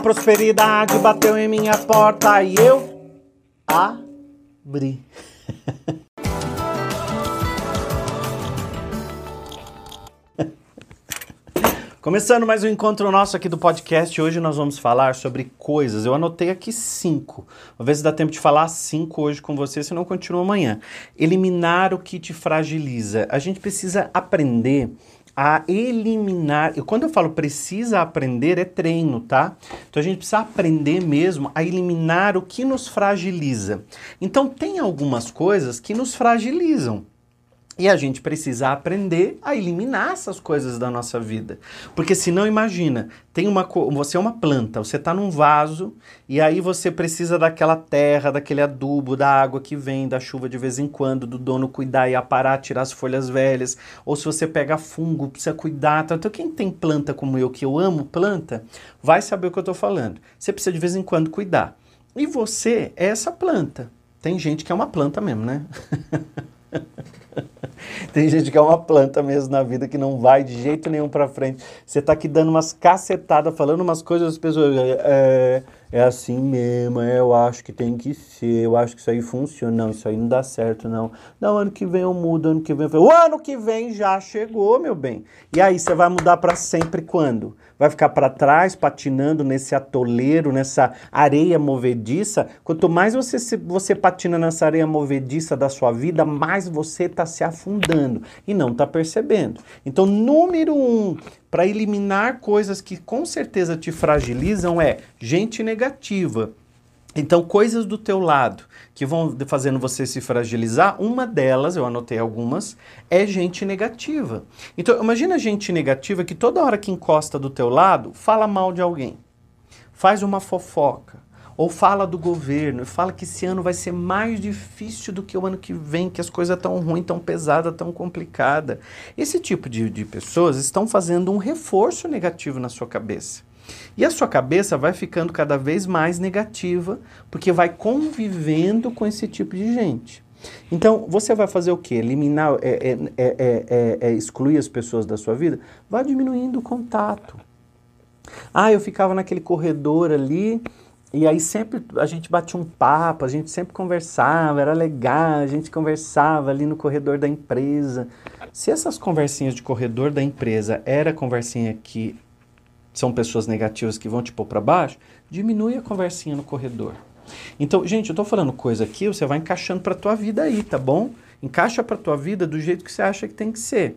prosperidade bateu em minha porta e eu abri. Começando mais um encontro nosso aqui do podcast, hoje nós vamos falar sobre coisas. Eu anotei aqui cinco. Ver se dá tempo de falar cinco hoje com você, senão continua amanhã. Eliminar o que te fragiliza. A gente precisa aprender a eliminar. E quando eu falo precisa aprender, é treino, tá? Então a gente precisa aprender mesmo a eliminar o que nos fragiliza. Então tem algumas coisas que nos fragilizam. E a gente precisa aprender a eliminar essas coisas da nossa vida. Porque senão, imagina, tem uma você é uma planta, você está num vaso e aí você precisa daquela terra, daquele adubo, da água que vem, da chuva de vez em quando, do dono cuidar e aparar, tirar as folhas velhas. Ou se você pega fungo, precisa cuidar. Então, quem tem planta como eu, que eu amo planta, vai saber o que eu estou falando. Você precisa de vez em quando cuidar. E você é essa planta. Tem gente que é uma planta mesmo, né? Tem gente que é uma planta mesmo na vida que não vai de jeito nenhum para frente. Você tá aqui dando umas cacetadas, falando umas coisas, as pessoas. É, é assim mesmo, é, eu acho que tem que ser, eu acho que isso aí funciona. Não, isso aí não dá certo, não. Não, ano que vem eu mudo, ano que vem eu. O ano que vem já chegou, meu bem. E aí, você vai mudar para sempre quando? vai ficar para trás, patinando nesse atoleiro, nessa areia movediça. Quanto mais você, você patina nessa areia movediça da sua vida, mais você está se afundando e não está percebendo. Então, número um, para eliminar coisas que com certeza te fragilizam é gente negativa. Então, coisas do teu lado que vão fazendo você se fragilizar, uma delas, eu anotei algumas, é gente negativa. Então, imagina gente negativa que toda hora que encosta do teu lado, fala mal de alguém, faz uma fofoca, ou fala do governo, e fala que esse ano vai ser mais difícil do que o ano que vem, que as coisas estão ruins, tão pesadas, tão complicadas. Esse tipo de, de pessoas estão fazendo um reforço negativo na sua cabeça. E a sua cabeça vai ficando cada vez mais negativa, porque vai convivendo com esse tipo de gente. Então, você vai fazer o quê? Eliminar, é, é, é, é, excluir as pessoas da sua vida? Vai diminuindo o contato. Ah, eu ficava naquele corredor ali, e aí sempre a gente batia um papo, a gente sempre conversava, era legal, a gente conversava ali no corredor da empresa. Se essas conversinhas de corredor da empresa era conversinha que são pessoas negativas que vão te pôr para baixo, diminui a conversinha no corredor. Então, gente, eu tô falando coisa aqui, você vai encaixando para tua vida aí, tá bom? Encaixa para tua vida do jeito que você acha que tem que ser.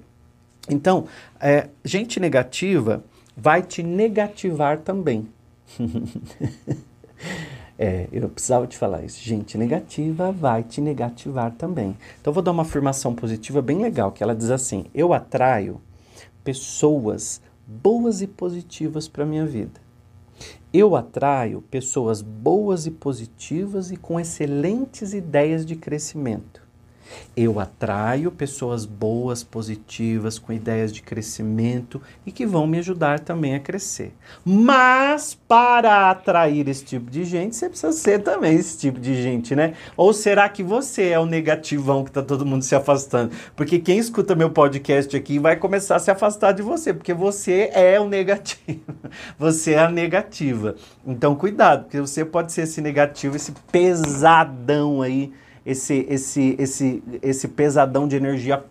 Então, é, gente negativa vai te negativar também. é, eu precisava te falar isso. Gente negativa vai te negativar também. Então, eu vou dar uma afirmação positiva bem legal, que ela diz assim: eu atraio pessoas boas e positivas para a minha vida. Eu atraio pessoas boas e positivas e com excelentes ideias de crescimento. Eu atraio pessoas boas, positivas, com ideias de crescimento e que vão me ajudar também a crescer. Mas para atrair esse tipo de gente, você precisa ser também esse tipo de gente, né? Ou será que você é o negativão que tá todo mundo se afastando? Porque quem escuta meu podcast aqui vai começar a se afastar de você, porque você é o negativo. Você é a negativa. Então cuidado, porque você pode ser esse negativo, esse pesadão aí esse, esse, esse, esse pesadão de energia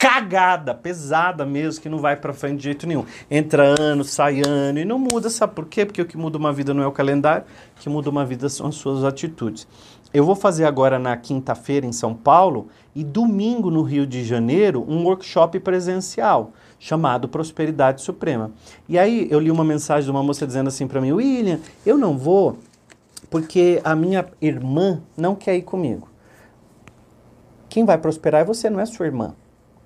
cagada, pesada mesmo, que não vai para frente de jeito nenhum. Entra ano, sai ano e não muda, sabe por quê? Porque o que muda uma vida não é o calendário, o que muda uma vida são as suas atitudes. Eu vou fazer agora na quinta-feira em São Paulo e domingo no Rio de Janeiro um workshop presencial chamado Prosperidade Suprema. E aí eu li uma mensagem de uma moça dizendo assim para mim: "William, eu não vou porque a minha irmã não quer ir comigo. Quem vai prosperar é você, não é sua irmã.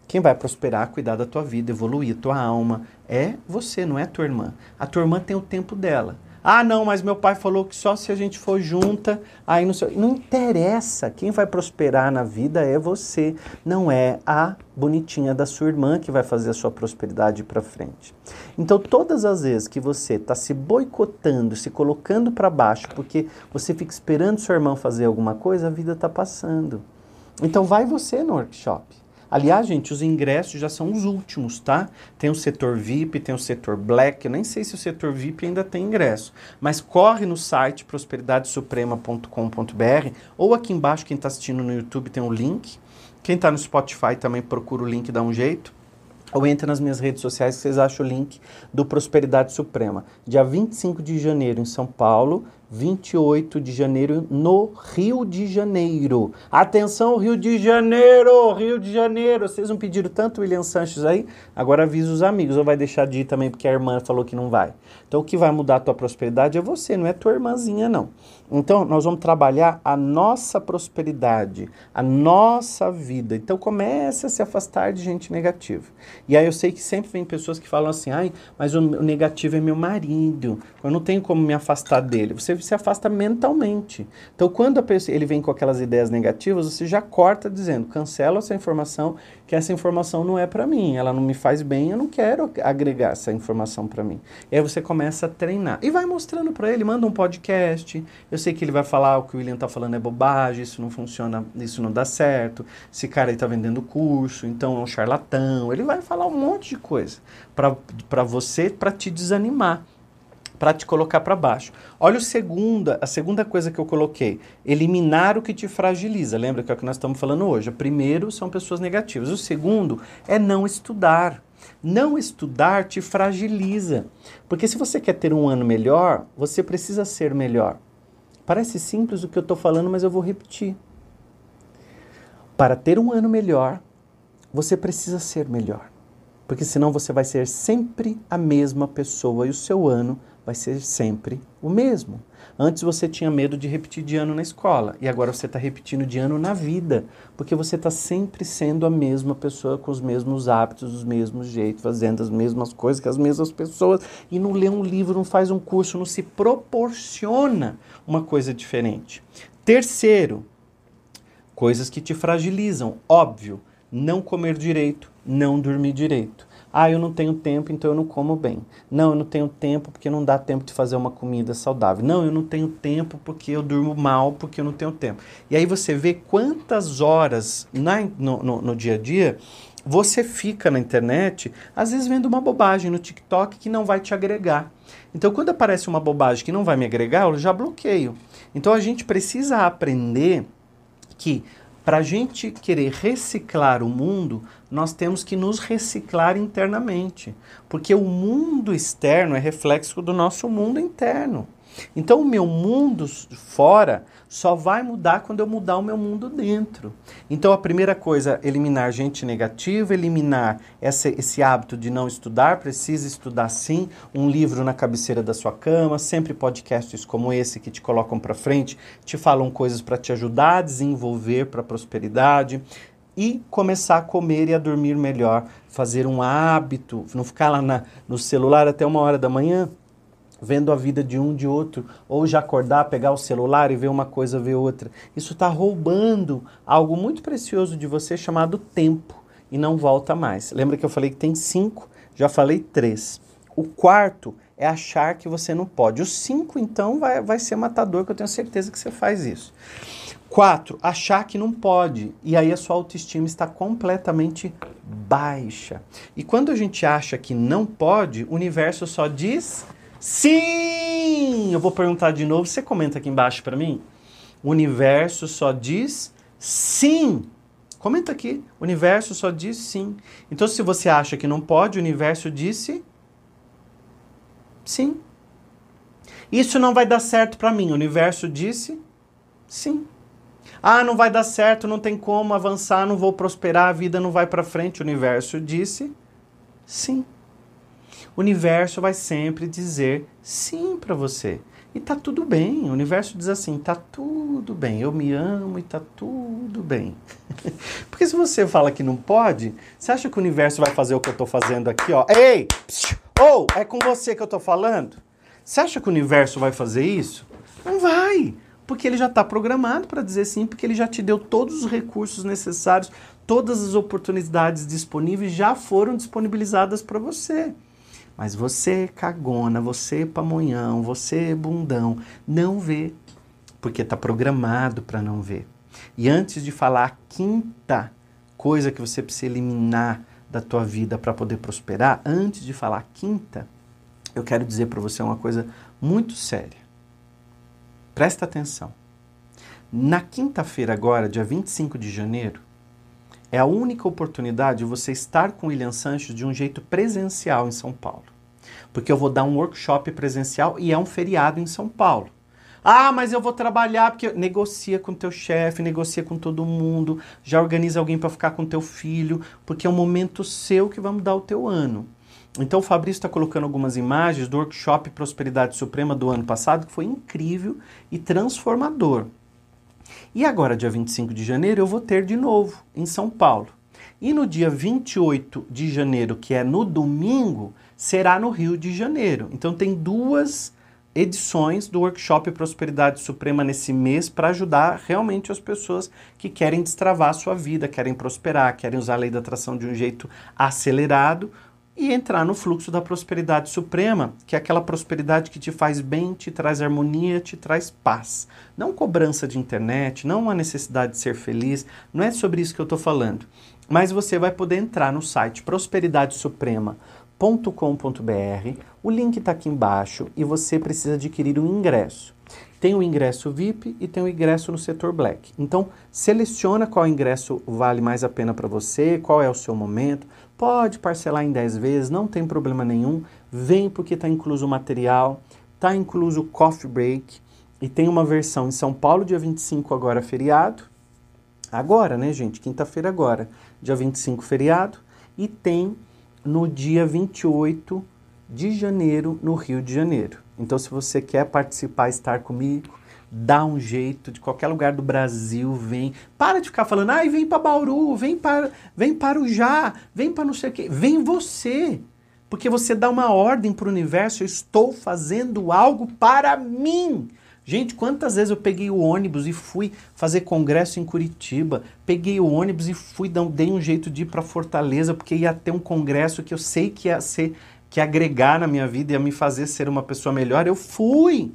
Quem vai prosperar, cuidar da tua vida, evoluir tua alma, é você, não é tua irmã. A tua irmã tem o tempo dela. Ah, não, mas meu pai falou que só se a gente for junta, aí não sei. Não interessa. Quem vai prosperar na vida é você, não é a bonitinha da sua irmã que vai fazer a sua prosperidade para frente. Então, todas as vezes que você está se boicotando, se colocando para baixo, porque você fica esperando sua irmã fazer alguma coisa, a vida está passando. Então, vai você no workshop. Aliás, gente, os ingressos já são os últimos, tá? Tem o setor VIP, tem o setor Black. Eu nem sei se o setor VIP ainda tem ingresso. Mas corre no site prosperidadesuprema.com.br ou aqui embaixo, quem está assistindo no YouTube tem o um link. Quem está no Spotify também procura o link, dá um jeito ou entra nas minhas redes sociais que vocês acham o link do Prosperidade Suprema. Dia 25 de janeiro em São Paulo, 28 de janeiro no Rio de Janeiro. Atenção, Rio de Janeiro! Rio de Janeiro! Vocês não pediram tanto William Sanches aí? Agora avisa os amigos, ou vai deixar de ir também porque a irmã falou que não vai. Então o que vai mudar a tua prosperidade é você, não é tua irmãzinha, não. Então nós vamos trabalhar a nossa prosperidade, a nossa vida. Então comece a se afastar de gente negativa. E aí eu sei que sempre vem pessoas que falam assim, ai, mas o negativo é meu marido, eu não tenho como me afastar dele. Se afasta mentalmente. Então, quando pessoa, ele vem com aquelas ideias negativas, você já corta dizendo: cancela essa informação, que essa informação não é para mim, ela não me faz bem, eu não quero agregar essa informação para mim. E aí você começa a treinar e vai mostrando para ele, manda um podcast. Eu sei que ele vai falar o que o William tá falando é bobagem, isso não funciona, isso não dá certo. Esse cara aí tá vendendo curso, então é um charlatão. Ele vai falar um monte de coisa para você, para te desanimar para te colocar para baixo. Olha o segunda, a segunda coisa que eu coloquei, eliminar o que te fragiliza. Lembra que é o que nós estamos falando hoje? O primeiro são pessoas negativas. O segundo é não estudar. Não estudar te fragiliza. Porque se você quer ter um ano melhor, você precisa ser melhor. Parece simples o que eu estou falando, mas eu vou repetir. Para ter um ano melhor, você precisa ser melhor. Porque senão você vai ser sempre a mesma pessoa e o seu ano vai ser sempre o mesmo. Antes você tinha medo de repetir de ano na escola e agora você está repetindo de ano na vida, porque você está sempre sendo a mesma pessoa com os mesmos hábitos, os mesmos jeitos, fazendo as mesmas coisas que as mesmas pessoas e não lê um livro, não faz um curso, não se proporciona uma coisa diferente. Terceiro, coisas que te fragilizam, óbvio, não comer direito, não dormir direito. Ah, eu não tenho tempo, então eu não como bem. Não, eu não tenho tempo porque não dá tempo de fazer uma comida saudável. Não, eu não tenho tempo porque eu durmo mal, porque eu não tenho tempo. E aí você vê quantas horas na, no, no, no dia a dia você fica na internet, às vezes vendo uma bobagem no TikTok que não vai te agregar. Então, quando aparece uma bobagem que não vai me agregar, eu já bloqueio. Então, a gente precisa aprender que para a gente querer reciclar o mundo, nós temos que nos reciclar internamente, porque o mundo externo é reflexo do nosso mundo interno. Então, o meu mundo fora só vai mudar quando eu mudar o meu mundo dentro. Então, a primeira coisa, eliminar gente negativa, eliminar esse hábito de não estudar, precisa estudar sim, um livro na cabeceira da sua cama, sempre podcasts como esse que te colocam para frente, te falam coisas para te ajudar a desenvolver para a prosperidade e começar a comer e a dormir melhor, fazer um hábito, não ficar lá na, no celular até uma hora da manhã vendo a vida de um de outro, ou já acordar, pegar o celular e ver uma coisa, ver outra. Isso está roubando algo muito precioso de você chamado tempo e não volta mais. Lembra que eu falei que tem cinco? Já falei três. O quarto é achar que você não pode. O cinco, então, vai, vai ser matador, que eu tenho certeza que você faz isso. Quatro, achar que não pode. E aí a sua autoestima está completamente baixa. E quando a gente acha que não pode, o universo só diz Sim! Eu vou perguntar de novo, você comenta aqui embaixo para mim. O universo só diz sim. Comenta aqui. O universo só diz sim. Então, se você acha que não pode, o universo disse sim. Isso não vai dar certo para mim. O universo disse sim. Ah, não vai dar certo, não tem como avançar, não vou prosperar, a vida não vai para frente. O universo disse sim o universo vai sempre dizer sim para você. E tá tudo bem. O universo diz assim: tá tudo bem, eu me amo e tá tudo bem. Porque se você fala que não pode, você acha que o universo vai fazer o que eu tô fazendo aqui, ó? Ei! Ou oh, é com você que eu tô falando? Você acha que o universo vai fazer isso? Não vai. Porque ele já está programado para dizer sim, porque ele já te deu todos os recursos necessários, todas as oportunidades disponíveis já foram disponibilizadas para você. Mas você, cagona, você, pamonhão, você, bundão, não vê, porque está programado para não ver. E antes de falar a quinta coisa que você precisa eliminar da tua vida para poder prosperar, antes de falar a quinta, eu quero dizer para você uma coisa muito séria. Presta atenção. Na quinta-feira agora, dia 25 de janeiro, é a única oportunidade de você estar com o William Sanches de um jeito presencial em São Paulo. Porque eu vou dar um workshop presencial e é um feriado em São Paulo. Ah, mas eu vou trabalhar porque negocia com teu chefe, negocia com todo mundo, já organiza alguém para ficar com teu filho, porque é um momento seu que vai mudar o teu ano. Então o Fabrício está colocando algumas imagens do workshop Prosperidade Suprema do ano passado, que foi incrível e transformador. E agora, dia 25 de janeiro, eu vou ter de novo em São Paulo. E no dia 28 de janeiro, que é no domingo, será no Rio de Janeiro. Então tem duas edições do workshop Prosperidade Suprema nesse mês para ajudar realmente as pessoas que querem destravar a sua vida, querem prosperar, querem usar a lei da atração de um jeito acelerado e entrar no fluxo da prosperidade suprema, que é aquela prosperidade que te faz bem, te traz harmonia, te traz paz. Não cobrança de internet, não a necessidade de ser feliz, não é sobre isso que eu estou falando. Mas você vai poder entrar no site Prosperidade Suprema com.br. O link está aqui embaixo e você precisa adquirir um ingresso. Tem o ingresso VIP e tem o ingresso no setor Black. Então, seleciona qual ingresso vale mais a pena para você, qual é o seu momento. Pode parcelar em 10 vezes, não tem problema nenhum. Vem porque está incluso o material, está incluso o coffee break e tem uma versão em São Paulo, dia 25, agora feriado. Agora, né, gente? Quinta-feira agora, dia 25, feriado. E tem no dia 28 de janeiro, no Rio de Janeiro. Então, se você quer participar, estar comigo, dá um jeito, de qualquer lugar do Brasil, vem. Para de ficar falando, ai, vem para Bauru, vem para, vem para o Já, vem para não sei o quê. Vem você. Porque você dá uma ordem para o universo, eu estou fazendo algo para mim. Gente, quantas vezes eu peguei o ônibus e fui fazer congresso em Curitiba, peguei o ônibus e fui, dei um jeito de ir para Fortaleza, porque ia ter um congresso que eu sei que ia ser, que agregar na minha vida, ia me fazer ser uma pessoa melhor. Eu fui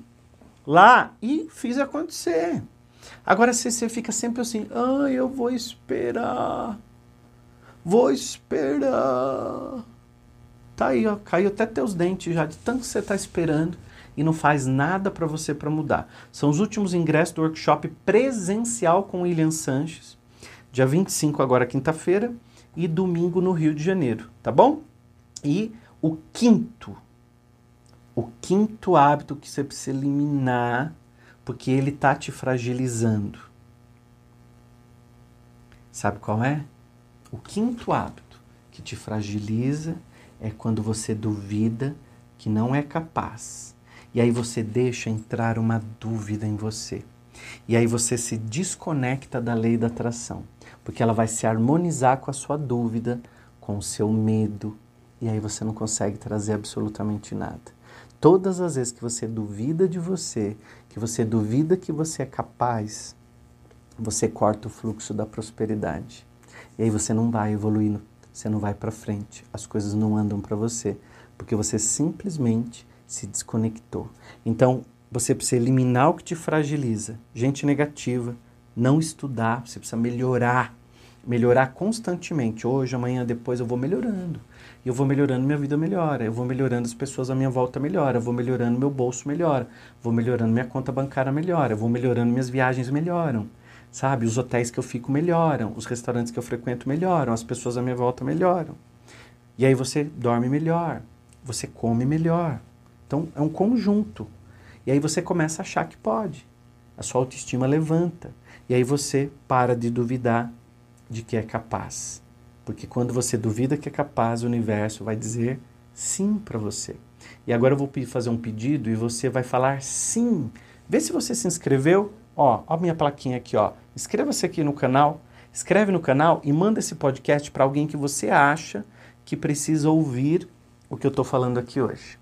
lá e fiz acontecer. Agora você, você fica sempre assim, ah, eu vou esperar, vou esperar. Tá aí, ó, caiu até teus dentes já, de tanto que você está esperando e não faz nada para você para mudar. São os últimos ingressos do workshop presencial com William Sanches, dia 25 agora quinta-feira e domingo no Rio de Janeiro, tá bom? E o quinto, o quinto hábito que você precisa eliminar, porque ele tá te fragilizando. Sabe qual é? O quinto hábito que te fragiliza é quando você duvida que não é capaz e aí você deixa entrar uma dúvida em você. E aí você se desconecta da lei da atração, porque ela vai se harmonizar com a sua dúvida, com o seu medo, e aí você não consegue trazer absolutamente nada. Todas as vezes que você duvida de você, que você duvida que você é capaz, você corta o fluxo da prosperidade. E aí você não vai evoluindo, você não vai para frente, as coisas não andam para você, porque você simplesmente se desconectou. Então, você precisa eliminar o que te fragiliza. Gente negativa, não estudar, você precisa melhorar. Melhorar constantemente. Hoje, amanhã, depois eu vou melhorando. Eu vou melhorando, minha vida melhora. Eu vou melhorando, as pessoas à minha volta melhora. Eu vou melhorando, meu bolso melhora. Vou melhorando, minha conta bancária melhora. Eu vou melhorando, minhas viagens melhoram. Sabe? Os hotéis que eu fico melhoram. Os restaurantes que eu frequento melhoram. As pessoas à minha volta melhoram. E aí você dorme melhor. Você come melhor. Então é um conjunto. E aí você começa a achar que pode. A sua autoestima levanta. E aí você para de duvidar de que é capaz. Porque quando você duvida que é capaz, o universo vai dizer sim para você. E agora eu vou fazer um pedido e você vai falar sim. Vê se você se inscreveu. Ó, ó minha plaquinha aqui, ó. Inscreva-se aqui no canal, escreve no canal e manda esse podcast para alguém que você acha que precisa ouvir o que eu estou falando aqui hoje.